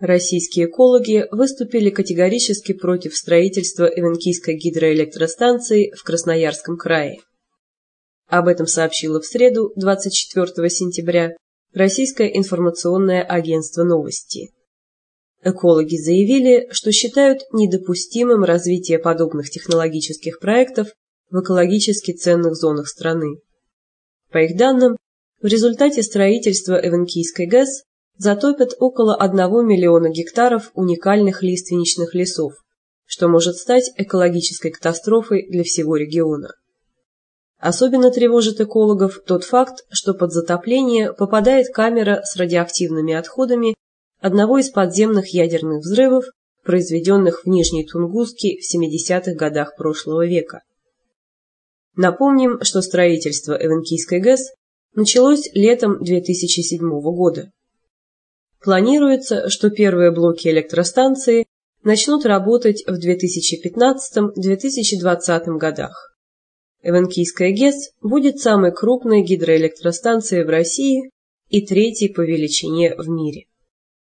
Российские экологи выступили категорически против строительства Эвенкийской гидроэлектростанции в Красноярском крае. Об этом сообщило в среду, 24 сентября, Российское информационное агентство «Новости». Экологи заявили, что считают недопустимым развитие подобных технологических проектов в экологически ценных зонах страны. По их данным, в результате строительства Эвенкийской ГЭС затопят около 1 миллиона гектаров уникальных лиственничных лесов, что может стать экологической катастрофой для всего региона. Особенно тревожит экологов тот факт, что под затопление попадает камера с радиоактивными отходами одного из подземных ядерных взрывов, произведенных в Нижней Тунгуске в 70-х годах прошлого века. Напомним, что строительство Эвенкийской ГЭС началось летом 2007 года. Планируется, что первые блоки электростанции начнут работать в 2015-2020 годах. Эвенкийская ГЭС будет самой крупной гидроэлектростанцией в России и третьей по величине в мире.